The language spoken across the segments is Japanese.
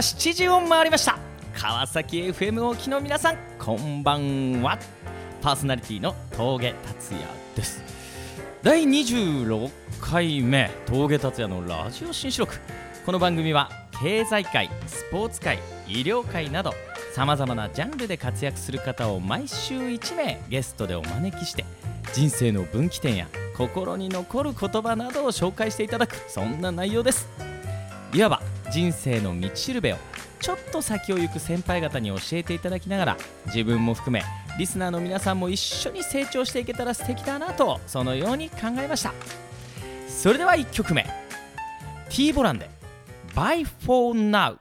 7時を回りました。川崎 FM を機の皆さんこんばんは。パーソナリティの峠達也です。第26回目峠達也のラジオ新四録この番組は経済界スポーツ界医療界などさまざまなジャンルで活躍する方を毎週1名ゲストでお招きして人生の分岐点や心に残る言葉などを紹介していただくそんな内容です。いわば人生の道しるべをちょっと先を行く先輩方に教えていただきながら自分も含めリスナーの皆さんも一緒に成長していけたら素敵だなとそのように考えました。それでは1曲目。T ボランで by for now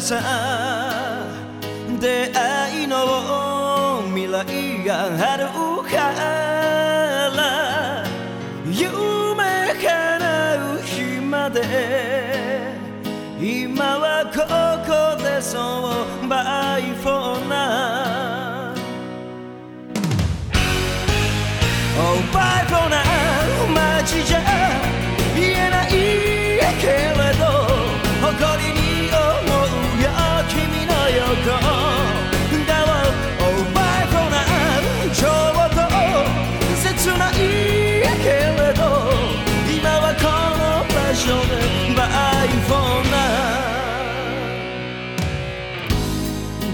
さ出会いの未来があるか。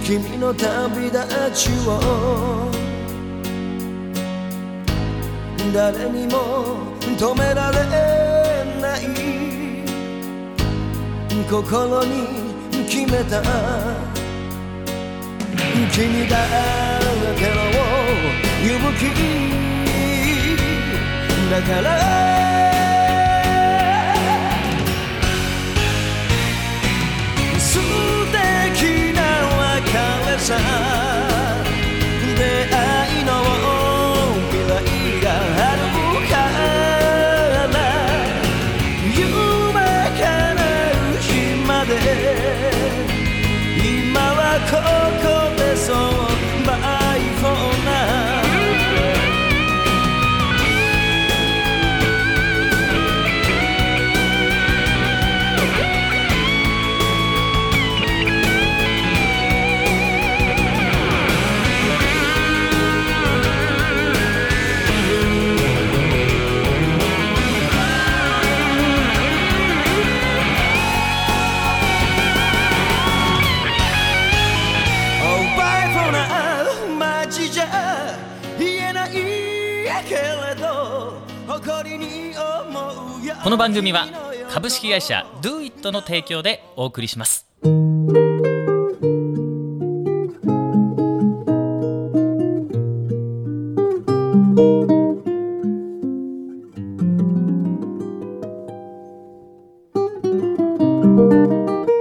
君の旅立ちを誰にも止められない心に決めた。君だけの勇気だから。さ出会いの未来があるから夢叶う日まで今はこここの番組は株式会社 DoIt の提供でお送りします。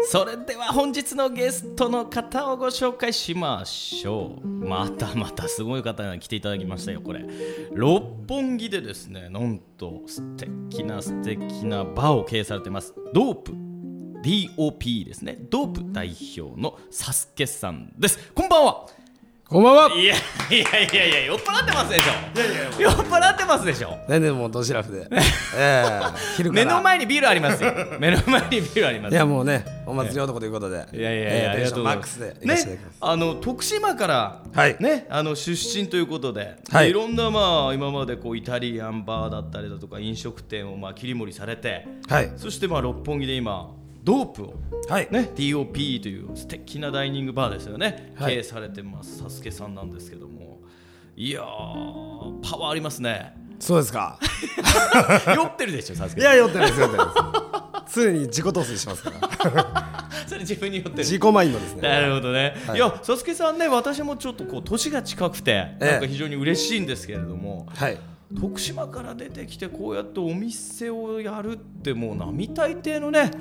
それでは本日のゲストの方をご紹介しましょう。またまたすごい方が来ていただきましたよこれ。六本木でですねなんと素敵な素敵なバーを経営されてます。ドープ。DOP ですねドープ代表のサスケさんです。こんばんは。こんばんは。いやいやいやいや酔っ払ってますでしょ。酔っ払ってますでしょ。全然もうドシラフで。ええ昼から。目の前にビールありますよ。目の前にビールありますいやもうねお祭り男ということで。いやいやいや、ええありがとうマックスす。でいかせていねただきます、あの徳島から、はい。ね、あの出身ということで、はい。い、ろんなまあ今までこうイタリアンバーだったりだとか飲食店をまあ切り盛りされて、はい。そしてまあ六本木で今ドープを。はい。ね。DOP という素敵なダイニングバーですよね、はい。経営されてます。サスケさんなんですけども、いやーパワーありますね。そうですか。酔ってるでしょサスケ。いや酔ってないです酔ってないです。常に自己陶酔しますから。それ自分に酔ってる。自己マインドですね。なるほどね、はい。い、やサスケさんね私もちょっとこう年が近くて、ええ。なんか非常に嬉しいんですけれどもはい。徳島から出てきてこうやってお店をやるってもう並大抵のね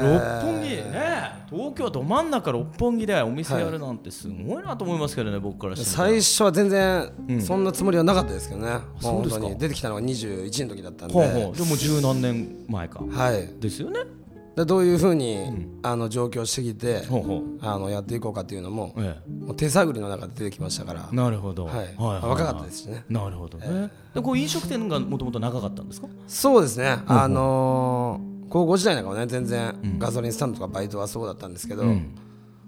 本木ね。東京ど真ん中六本木でお店やるなんてすごいなと思いますけどね、僕からしてみたら。最初は全然うん。そんなつもりはなかったですけどね、そうですか。本当に出てきたのが21の時だったんで、ほうほう。でも十何年前か。はい。ですよね。でどういうふうに、あの上京してきてほうほう。あのやっていこうかっていうのも,、えもう手探りの中で出てきましたから。え、なるほど、はい。若かったですしね。なるほどね、でこう飲食店がもともと長かったんですか？そうですね、あのー高校時代なんかはね全然ガソリンスタンドとかバイトはそうだったんですけど、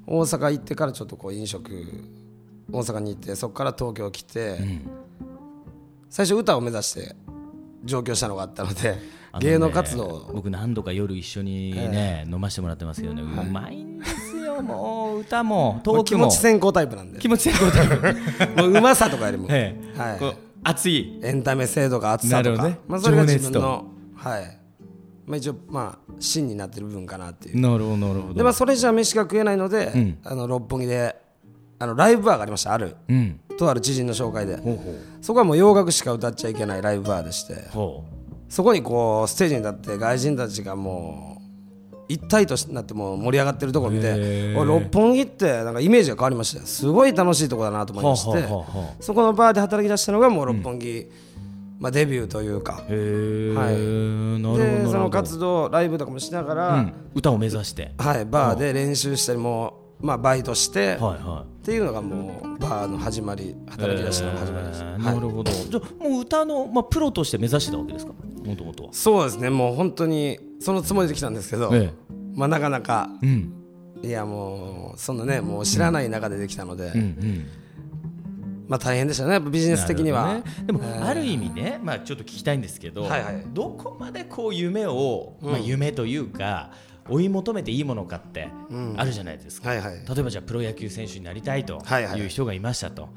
大阪行ってからちょっとこう飲食大阪に行ってそこから東京来て、最初歌を目指して上京したのがあったのでね芸能活動を。僕何度か夜一緒にね、飲ませてもらってますけどね、うまいんですよ。もう歌も トークも。気持ち先行タイプなんで。気持ちいいこともううまさとかよりも、ええ。はい。熱い。エンタメ性とか熱さとか、ね。まあ、それが自分のはいまあ、一応まあ芯になってる部分かなっていう。なるほどなるほど。でまあそれじゃ飯が食えないので、ん。あの六本木であのライブバーがありましたある。うん。とある知人の紹介で。そこはもう洋楽しか歌っちゃいけないライブバーでして。そこにこうステージに立って外人たちがもう一体となってもう盛り上がってるところ見て六本木ってなんかイメージが変わりましたよ。すごい楽しいところだなと思いまして。そこのバーで働き出したのがもう六本木、まあ、デビューというか。その活動ライブとかもしながら、うん、歌を目指して。はい、バーで練習したりもう、まあ、バイトして、はいはっていうのがもうバーの始まりい働き出したのが始まりです、なるほど。じゃあもう歌の、まあ、プロとして目指してたわけですか？もともとは。そうですね。もう本当にそのつもりで来たんですけど、えまあ、なかなかえうん。いやもうそんなねもう知らない中でできたので、うんうんまあ大変でしたねビジネス的には、ね。でも、ある意味ね、まあ、ちょっと聞きたいんですけど、はいはい。どこまでこう夢を、まあ、夢というか追い求めていいものかってあるじゃないですか、はいはい。例えばじゃあプロ野球選手になりたいとはいはい。いう人がいましたと、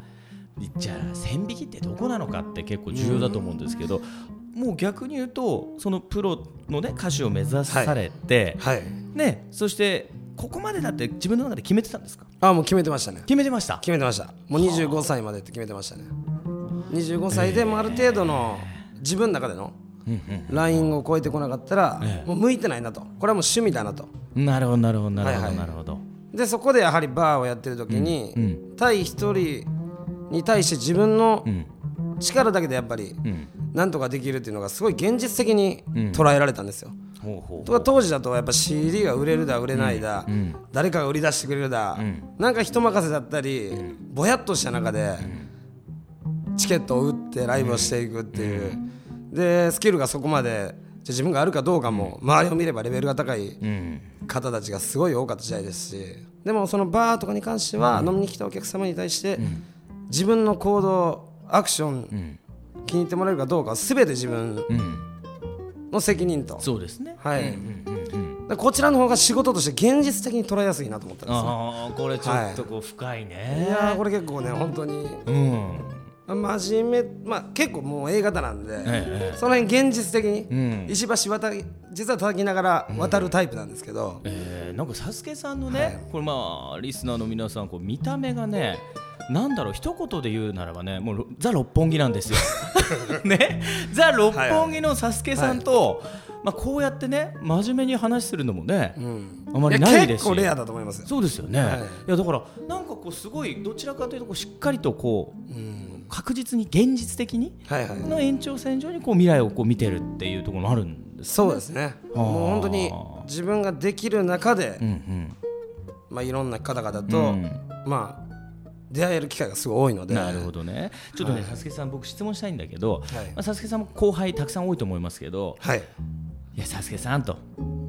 じゃあ線引きってどこなのかって結構重要だと思うんですけど、もう逆に言うとそのプロの、ね、歌手を目指されて、はい。ね、そしてここまでだって自分の中で決めてたんですか？あもう決めてましたね。決めてました？決めてました。もう25歳までって決めてましたね。25歳でもうある程度の自分の中でのラインを超えてこなかったら、もう向いてないなと。これはもう趣味だなと。なるほどなるほどなるほど、はいはい。なるほど。でそこでやはりバーをやってる時に、対一人に対して自分の力だけでやっぱりなんとかできるっていうのがすごい現実的に捉えられたんですよ。ほうほうとか当時だとやっぱ CD が売れるだ売れないだ、誰かが売り出してくれるだ、なんか人任せだったり、ぼやっとした中で、チケットを売ってライブをしていくっていう、でスキルがそこまでじゃあ自分があるかどうかも周りを見ればレベルが高いうん。方たちがすごい多かった時代ですし。でもそのバーとかに関しては飲みに来たお客様に対して自分の行動アクション気に入ってもらえるかどうかは全て自分うんの責任と。そうですね。はい。うんうんうんこちらの方が仕事として現実的に捉えやすいなと思ったんですよ。ああこれちょっとこう深いね、いやーこれ結構ね本当に。うん真面目まあ結構もう A 型なんで、ええその辺現実的に、ん。石橋渡り実は叩きながら渡るタイプなんですけど、えーなんかサスケさんのね、これまあリスナーの皆さんこう見た目がねなんだろう一言で言うならばねもうろザ六本木なんですよ。ね？ザ六本木のサスケさんと、まあこうやってね真面目に話するのもね、あまりないですしや結構レアだと思いますよ。そうですよね、はい。い、やだからなんかこうすごいどちらかというとこうしっかりとこう、確実に現実的にはいはい。の延長線上にこう未来をこう見てるっていうところもあるんですそうですね。もう本当に自分ができる中で、うんうん。まあ、いろんな方々と、うん。まあ出会える機会がすごい多いので。なるほどね。ちょっとね、サスケさん僕質問したいんだけど、はい。まあ、サスケさんも後輩たくさん多いと思いますけどはいいやサスケさんと。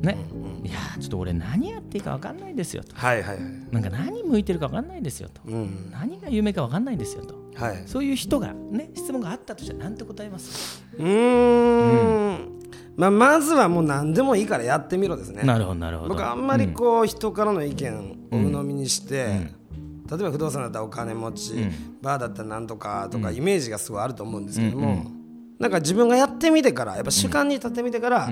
ね、いやちょっと俺何やっていいか分かんないんですよと。はいはいはい。なんか何向いてるか分かんないんですよと、うん何が夢か分かんないんですよと。はい。そういう人がね質問があったとしたら何て答えます？うーん。まあ、まずはもう何でもいいからやってみろですね。なるほどなるほど。僕あんまりこう人からの意見を鵜呑みにして、例えば不動産だったらお金持ち、バーだったらなんとかとかイメージがすごいあると思うんですけども、なんか自分がやってみてからやっぱ主観に立ってみてから、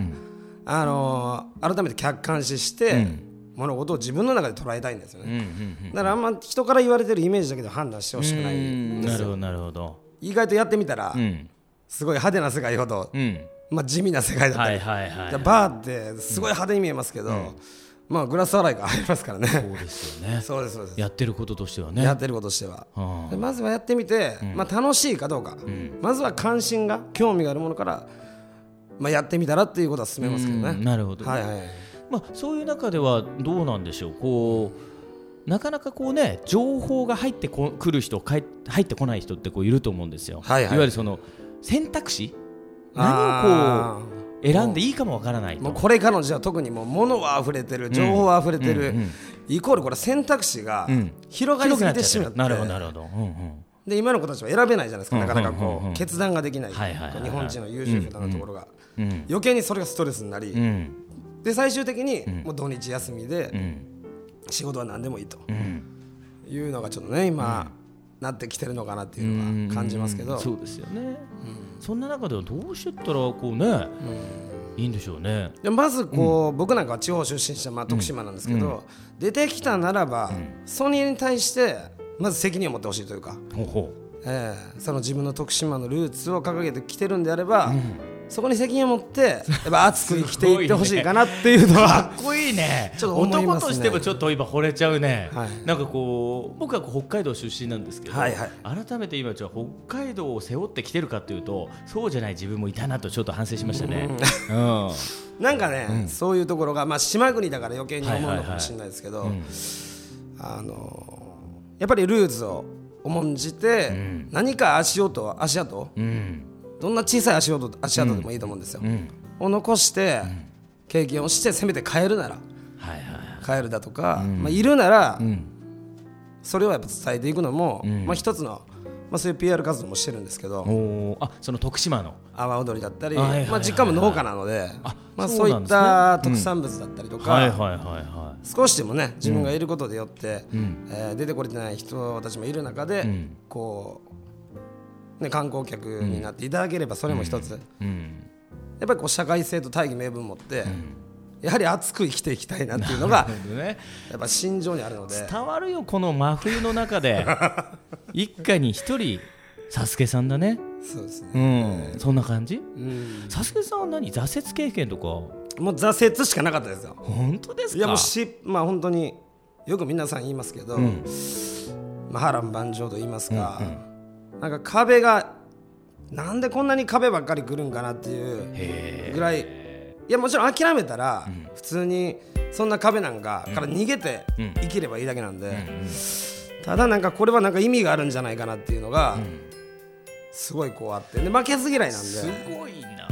あのー改めて客観視して、物事を自分の中で捉えたいんですよね、だからあんま人から言われてるイメージだけで判断してほしくないんですよ。なるほどなるほど。意外とやってみたら、うん。すごい派手な世界ほど、うん。まあ、地味な世界だったり、はいはいはいでバーってすごい派手に見えますけど、まあグラス洗いが入りますからね。そうですよね。そうですそうです。やってることとしてはね。やってることとしては。あでまずはやってみて、まあ、楽しいかどうか、まずは関心が興味があるものから、まあ、やってみたらっていうことは進めますけどね、うんなるほど。ねはいはい。まあ、そういう中ではどうなんでしょう。こうなかなかこうね情報が入ってこ来る人入ってこない人ってこういると思うんですよ、はいはい。わゆるその選択肢？あ何をこう選んでいいかもわからないと。もうこれからの時代は特にもう物は溢れてる情報は溢れてる、うんうんイコールこれ選択肢がうん。広がりすぎてしまって、なる。ほどなるほど、うんうん。で今の子たちは選べないじゃないですか、なかなかこう、うん。うんうん決断ができない,、日本人の優秀なところが、うん。余計にそれがストレスになり、うん。で最終的にもう土日休みで、うん。仕事は何でもいいと。うん。いうのがちょっとね今、なってきてるのかなっていうのは感じますけど、うんそうですよね、そんな中ではどうしてったらこうね、いいんでしょうね。でまずこう、僕なんかは地方出身者、まあ、徳島なんですけど、出てきたならば、ソニーに対してまず責任を持ってほしいというか、ほええその自分の徳島のルーツを掲げてきてるんであれば、そこに責任を持ってやっぱ熱く生きていってほしいかなっていうの かは、っこいいね。ちょっと男としてもちょっと今惚れちゃうね、はい。なんかこう僕はこう北海道出身なんですけど、はいはい。改めて今じゃあ北海道を背負ってきてるかというとそうじゃない自分もいたなとちょっと反省しましたね、うん。なんかね、そういうところが、まあ、島国だから余計に思うのかもしれないですけど、あのやっぱりルーツを重んじて、何か足音足跡？うん。どんな小さい足音足跡でもいいと思うんですよ、うん。を残して、経験をしてせめて帰るならはいはいはい。帰るだとか、まあ、いるなら、ん。それをやっぱ伝えていくのも、ん。まあ、一つの、まあ、そういう PR 活動もしてるんですけどあその徳島の。阿波踊りだったり、まあ、実家も農家なのであまあ、そそうういった特産物だったりとか、少しでもね自分がいることでよって、ん。えー出てこれてない人たちもいる中で、ん。こう、ね、観光客になっていただければそれも一つ、うんっぱりこう社会性と大義名分を持って、やはり熱く生きていきたいなっていうのがね。やっぱ心情にあるので。伝わるよこの真冬の中で。一家に一人サスケさんだね。そうですね、うん。そんな感じ？うん、サスケさんは何？挫折経験とか？もう挫折しかなかったですよ。本当ですか？いやもうしまあ本当によく皆さん言いますけど、まあ、波乱万丈と言いますか、なんか壁がなんでこんなに壁ばっかり来るんかなっていうへぐらい。いやもちろん諦めたら、普通にそんな壁なんかから逃げて生きればいいだけなんで、ただなんかこれはなんか意味があるんじゃないかなっていうのが、すごいこうあって。で負けず嫌いなんすでごいな。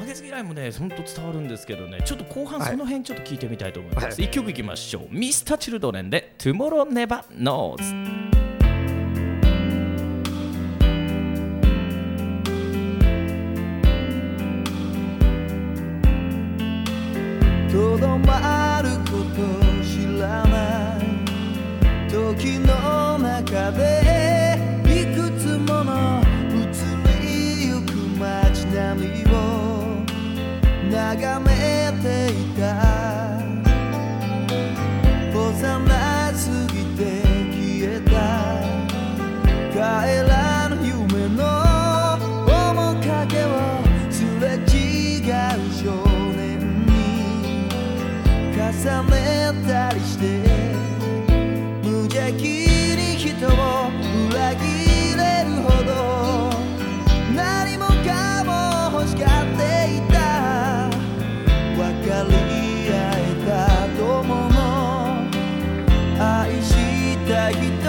負けず嫌いもね本当伝わるんですけどね。ちょっと後半その辺ちょっと聞いてみたいと思います、はい。一曲いきましょう。Mr.Children で Tomorrow Never Knows した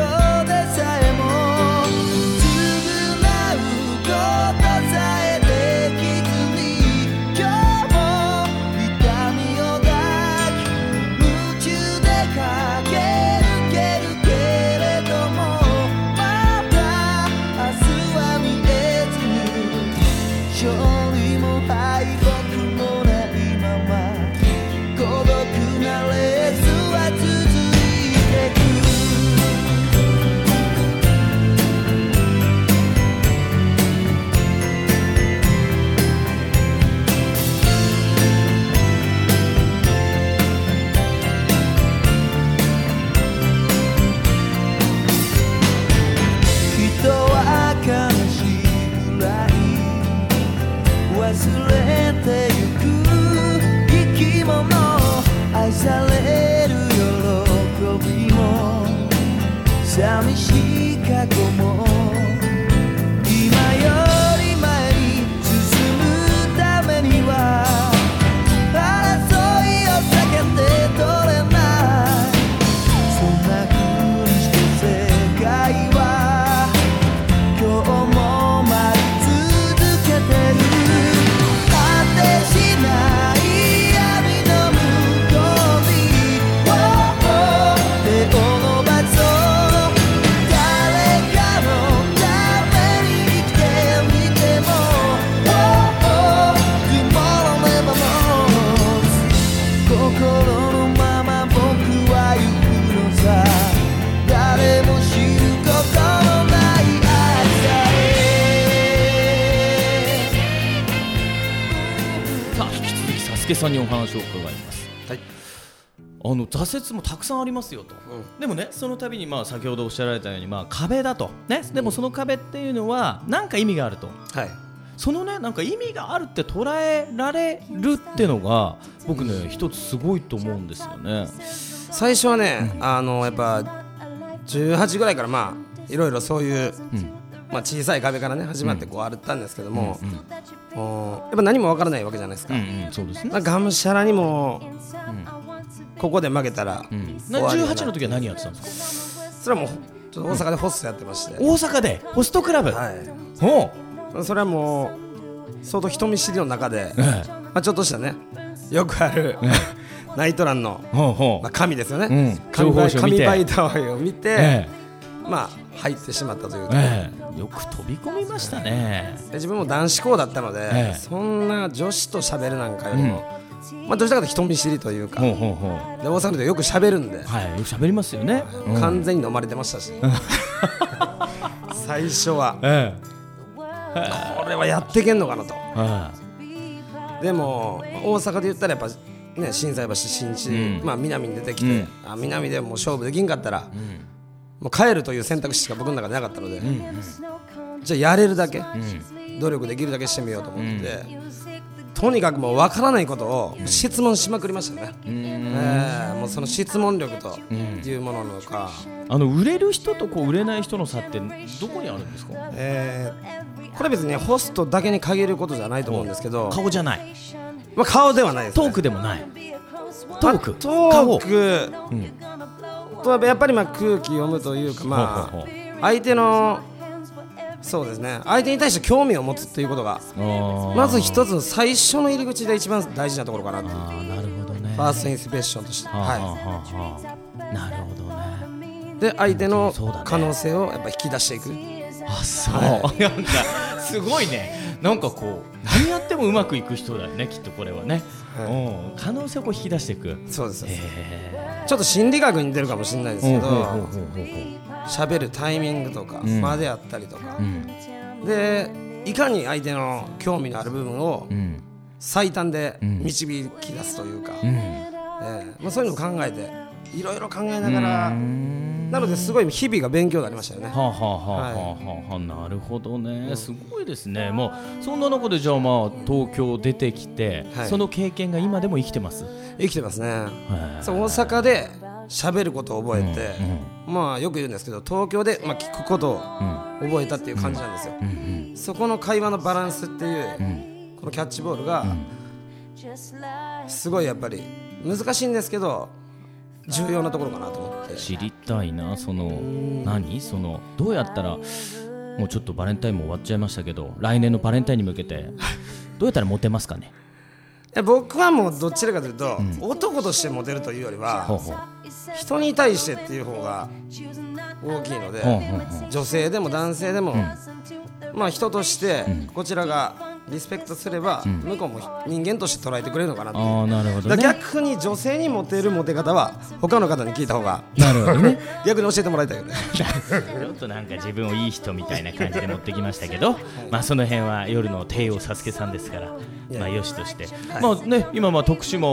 さあ引き続きサスケさんにお話を伺います。はい。あの挫折もたくさんありますよと、でもねその度にまあ先ほどおっしゃられたようにまあ壁だと。ね。でもその壁っていうのは何か意味があると。はい。そのねなんか意味があるって捉えられるってのが僕ね一つすごいと思うんですよね。最初はね、あのやっぱ18ぐらいからまあいろいろそういう、まあ、小さい壁からね始まってこう歩ったんですけども、もうやっぱ何もわからないわけじゃないですか、うんうんそうですね。まあ、がむしゃらにも、ここで負けたら、な終わりだな18の時は何やってたんですか？それはもうちょっと大阪でホストやってまして、大阪で？ホストクラブ？はほい、それはもう相当人見知りの中で、まあ、ちょっとしたねよくある、ナイトランの、まあ、神ですよね、うん。神情報誌を見て。神バイターを見て、えまあ入ってしまったというか、ええ。よく飛び込みましたね。で自分も男子校だったので、ええ。そんな女子と喋るなんかよりも、まあ、どちらかというと人見知りというか、ほうほうほう。で大阪でよく喋るんで、はいよく喋りますよね。うん。完全に飲まれてましたし、最初は。えこれはやっていけんのかなと。でも大阪で言ったらやっぱね心斎橋新地、うん。まあ、南に出てきて、あ南でもう勝負できんかったら、もう帰るという選択肢しか僕の中でなかったので、じゃあやれるだけ、努力できるだけしてみようと思って、とにかくもう分からないことを質問しまくりましたね、えーもうその質問力というもののか、あの売れる人とこう売れない人の差ってどこにあるんですか？えーこれ別にホストだけに限ることじゃないと思うんですけど、顔じゃない。まあ、顔ではないです、ね、トークでもない。トーク。トーク顔。とはやっぱりまあ空気読むというかまあ相手のそうですね。相手に対して興味を持つっていうことがあまず一つの最初の入り口で一番大事なところかなっていう。なるほどね。ファーストインスペッションとして、ははあはあはあ。なるほどね。い、で相手の可能性をやっぱ引き出していく。あそう、なんかすごいね。なんかこう何やってもうまくいく人だよねきっとこれはね、うん。可能性を引き出していく。そうです。へちょっと心理学に出るかもしれないですえけど喋るタイミングとかん。間であったりとかう、ん。でいかに相手の興味のある部分をうん。最短で導き出すというか、うん。ええまあ、そういうのを考えていろいろ考えながらなのですごい日々が勉強になりましたよね。はあはあはあはあはあ、なるほどね。すごいですね。もうそんな中でじゃあまあ東京出てきて、はい。その経験が今でも生きてます？生きてますね。へそう大阪で喋ることを覚えて、まあよく言うんですけど東京でまあ聞くことを覚えたっていう感じなんですよ。そこの会話のバランスっていう、このキャッチボールが、すごいやっぱり難しいんですけど重要なところかなと思って。知りたいなその何？そのどうやったらもうちょっとバレンタインも終わっちゃいましたけど来年のバレンタインに向けてどうやったらモテますかね？僕はもうどちらかというと、男としてモテるというよりは、ほうほう。人に対してっていう方が大きいので、ほうほうほう。女性でも男性でも、まあ人としてこちらがリスペクトすれば、向こうも人間として捉えてくれるのかなってああなるほどだねから逆に女性にモテるモテ方は他の方に聞いた方がなるほどね。逆に教えてもらいたいよね。ちょっとなんか自分をいい人みたいな感じで持ってきましたけど、まあその辺は夜の帝王サスケさんですから、まあよしとして、まあね今まあ徳島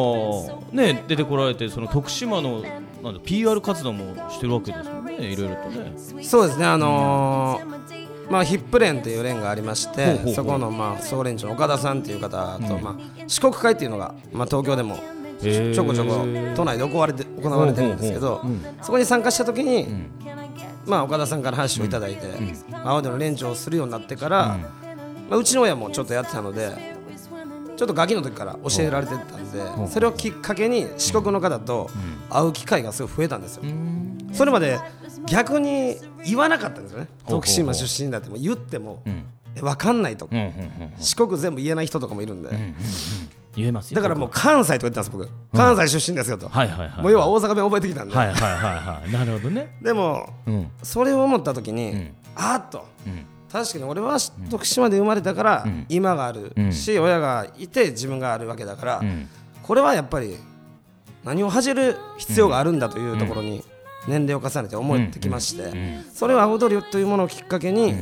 ね出てこられてその徳島のなんだ PR 活動もしてるわけですよねいろいろとね。そうですねあのーまあ、ヒップ連という連がありましてそこのまあ総連長の岡田さんという方と、まあ、四国会っていうのが、まあ、東京でもちょこちょこ都内で行われて行われてるんですけど、そこに参加した時に、まあ、岡田さんから話をいただいて、青での連長をするようになってから、まあ、うちの親もちょっとやってたのでちょっとガキの時から教えられてたんで、それをきっかけに四国の方と会う機会がすごい増えたんですよ。それまで逆に言わなかったんですよね。徳島出身だっても言っても、え分かんないと。か、四国全部言えない人とかもいるんで、言えますよだからもう関西とか言ってたんです僕。関西出身ですよと、はいはいはいもう要は大阪弁覚えてきたんで、はいはいはいはいなるほどね。でもうん。それを思った時に、あっと、確かに俺は徳島で生まれたから今があるし、親がいて自分があるわけだから、これはやっぱり何を恥じる必要があるんだというところに年齢を重ねて思ってきまして、それは青鳥というものをきっかけに、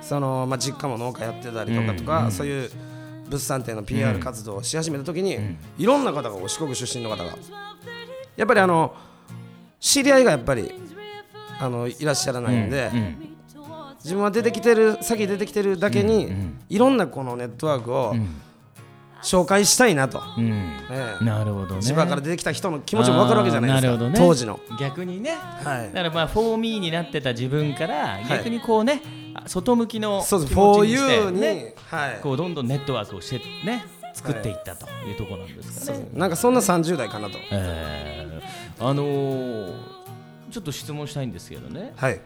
そのまあ、実家も農家やってたりとかとか、そういう物産展の PR 活動をし始めた時に、いろんな方が四国出身の方がやっぱりあの知り合いがやっぱりあのいらっしゃらないんで、自分は出てきてる先出てきてるだけに、いろんなこのネットワークを紹介したいなと、うん。ええ。なるほどね。千葉から出てきた人の気持ちも分かるわけじゃないですか、あーなるほどね。当時の。逆にね。はい。だからまあフォーミーになってた自分から逆にこうね、あ外向きの気持ちにしてね。はい。こうどんどんネットワークをしてね作っていったというところなんですかね。なんかそんな30代かなと。えーあのーちょっと質問したいんですけどね。はい、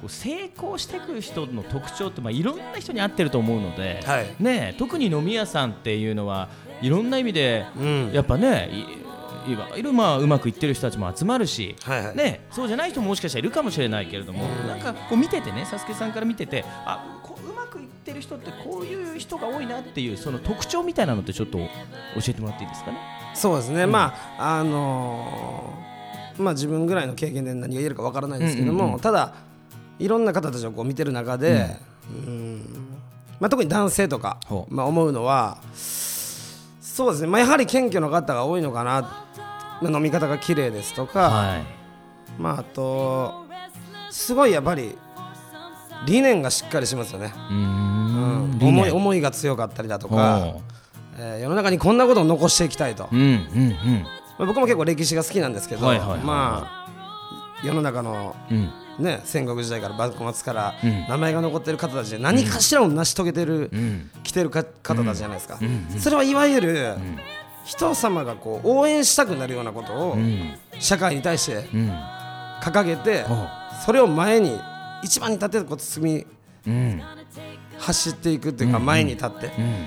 こう成功していく人の特徴ってまあいろんな人に合ってると思うので、はい。ね、特に飲み屋さんっていうのはいろんな意味でうん。やっぱねいいわゆるまあうまくいってる人たちも集まるし、はいはい。ね、そうじゃない人ももしかしたらいるかもしれないけれども、なんかこう見ててね、サスケさんから見てて、あこううまくいってる人ってこういう人が多いなっていうその特徴みたいなのってちょっと教えてもらっていいですかね？そうですね、まああのーまあ自分ぐらいの経験で何が言えるかわからないですけども、うんうんうん。ただいろんな方たちをこう見てる中で、うん。まあ、特に男性とかまあ、思うのはそうですね、まあ、やはり謙虚な方が多いのかな、まあ、飲み方が綺麗ですとか、はい。まあ、あとすごいやっぱり理念がしっかりしますよね、うん。思い思いが強かったりだとかほ、えー世の中にこんなことを残していきたいと。ううんうん。まあ僕も結構歴史が好きなんですけど、はいはいはいはい。まあ世の中のうんね戦国時代から幕末からうん。名前が残ってる方たちで何かしらを成し遂げてる、うん。来てるか方たちじゃないですか、うん。それはいわゆる、人様がこう応援したくなるようなことをうん。社会に対してうん。掲げて、ほそれを前に一番に立ってこう進み走っていくっていうか前に立って、うん。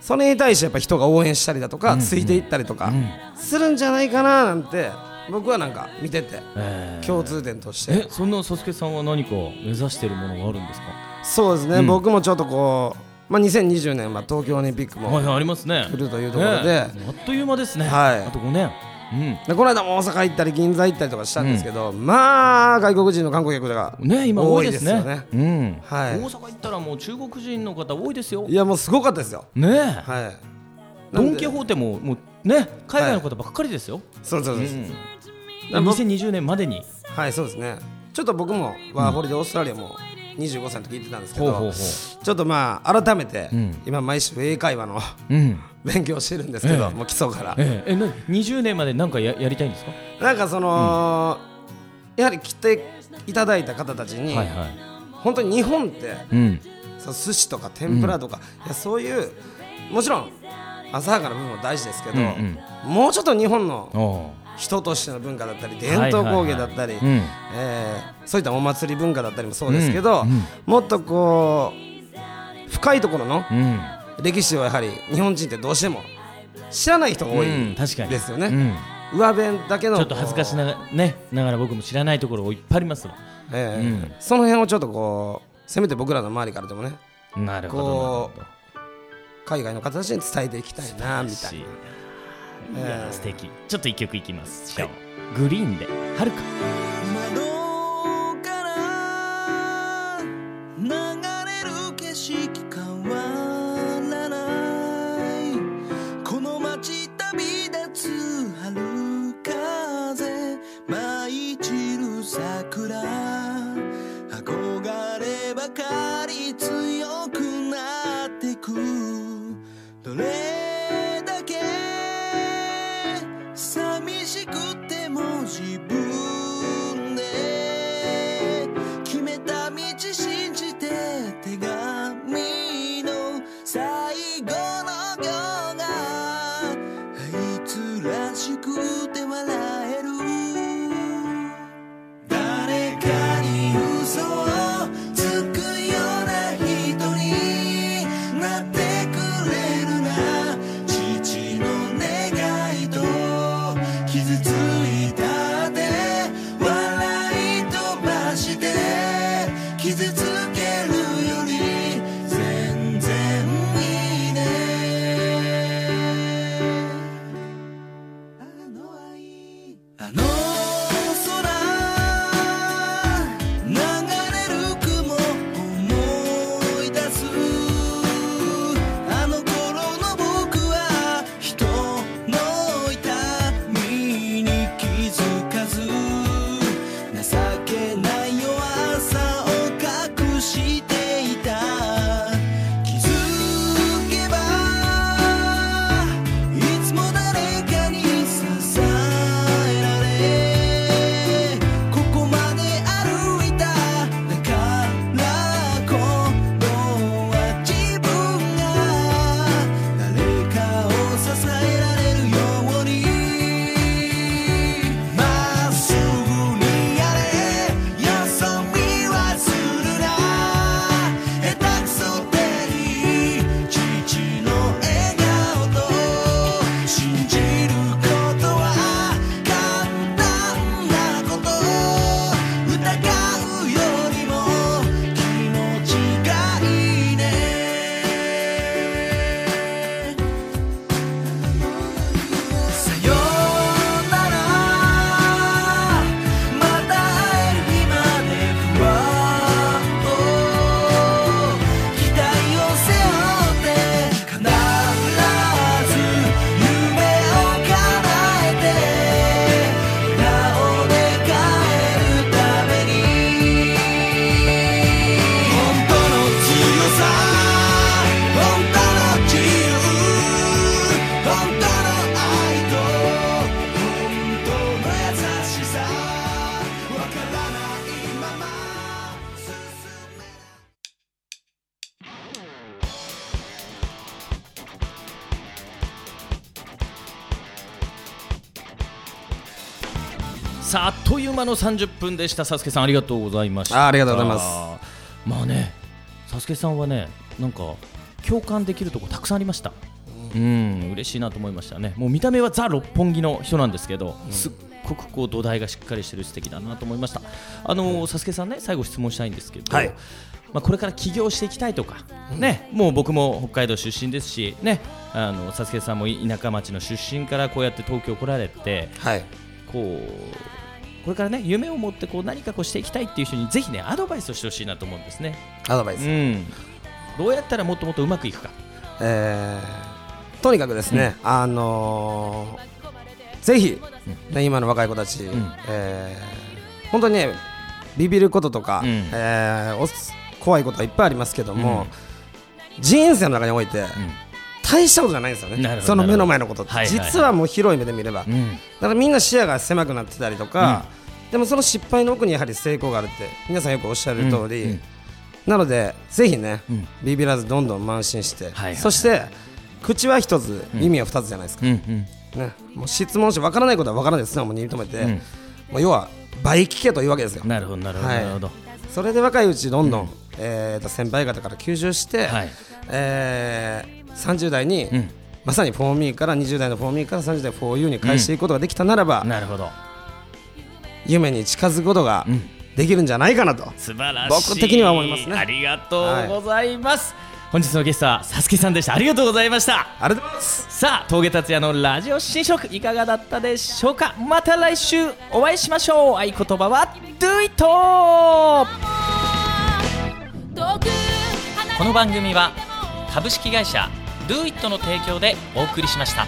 それに対してやっぱ人が応援したりだとか、ついていったりとか、うん。するんじゃないかななんて僕はなんか見ててえー共通点として。えそんなサスケさんは何か目指してるものがあるんですか？そうですね、僕もちょっとこう、まあ、2020年は東京オリンピックも、はいはいありますね。来るというところで。ねあっという間ですね。はい。あと5年。うん。でこの間も大阪行ったり銀座行ったりとかしたんですけど、まあ外国人の観光客がね今多いですね。ね。うん。はい。大阪行ったらもう中国人の方多いですよ。いやもうすごかったですよ。ね。えはい。ドン・キホーテももうね海外の方ばっかりですよ。そうそうそうです、うん2020年までに。はいそうですね。ちょっと僕もワーホリでオーストラリアも25歳の時行ってたんですけど、ちょっとまあ改めて、うん。今毎週英会話のううん。勉強してるんですけど、ええ。もう基礎から、ええ。えな20年までなんかややりたいんですか？なんかその、やはり来ていただいた方たちに、はいはい。本当に日本ってうん。そう寿司とか天ぷらとか、いやそういうもちろん浅はかな部分も大事ですけど、うんもうちょっと日本のお人としての文化だったり伝統工芸だったり、そういったお祭り文化だったりもそうですけど、うん。うん。もっとこう深いところのうん。歴史をやはり日本人ってどうしても知らない人が多うんいですよね。うん。上辺だけのちょっと恥ずかしながらねながら僕も知らないところいっぱいありますわ。えーうん。その辺をちょっとこうせめて僕らの周りからでもねなるほど海外の方たちに伝えていきたいなみたいな。いえー。や素敵。ちょっと一曲いきます。しょうグリーンではるか30分でした。サスケさんありがとうございました。あありがとうございます。まあねサスケさんはねなんか共感できるとこたくさんありました。うん。嬉しいなと思いましたね。もう見た目はザ六本木の人なんですけど、すっごくこう土台がしっかりしてる素敵だなと思いました。あのサスケさんね最後質問したいんですけど、はい。まあ、これから起業していきたいとか、ね、もう僕も北海道出身ですし、ね、あのサスケさんも田舎町の出身からこうやって東京来られてはい。こうこれからね夢を持ってこう何かこうしていきたいっていう人にぜひねアドバイスをしてほしいなと思うんですね。うアドバイス、ん、どうやったらもっともっとうまくいくか。えーとにかくですね、あのーぜひ、ね、今の若い子たち、ん。えー本当にねビビることとか、うん。えーお怖いことはいっぱいありますけども、人生の中において、大したことじゃないんですよね。その目の前のことって、実はもう広い目で見れば、うん。だからみんな視野が狭くなってたりとか、でもその失敗の奥にやはり成功があるって皆さんよくおっしゃる通り、うんうん。なのでぜひね、ん。ビビらずどんどん慢心して、はいはいそして口は一つ、耳は二つじゃないですか、うんうん。ね、もう質問してわからないことはわからないですもう認めて、ん。もう要は倍聞けというわけですよ。なるほどなるほど、はい。なるほど。それで若いうちどんどん、えーと先輩方から吸収して、はい。えー30代に、ん。まさに 4Me から20代の 4Me から30代 4U に返していくことができたならば、なるほど。夢に近づくことができるんじゃないかなと、素晴らしい。僕的には思いますね。ありがとうございます。本日のゲストはサスケさんでした。ありがとうございました。ありがとうございます。さあ峠達也のラジオ新色いかがだったでしょうか？また来週お会いしましょう。合言葉は Do it この番組は株式会社 Do it の提供でお送りしました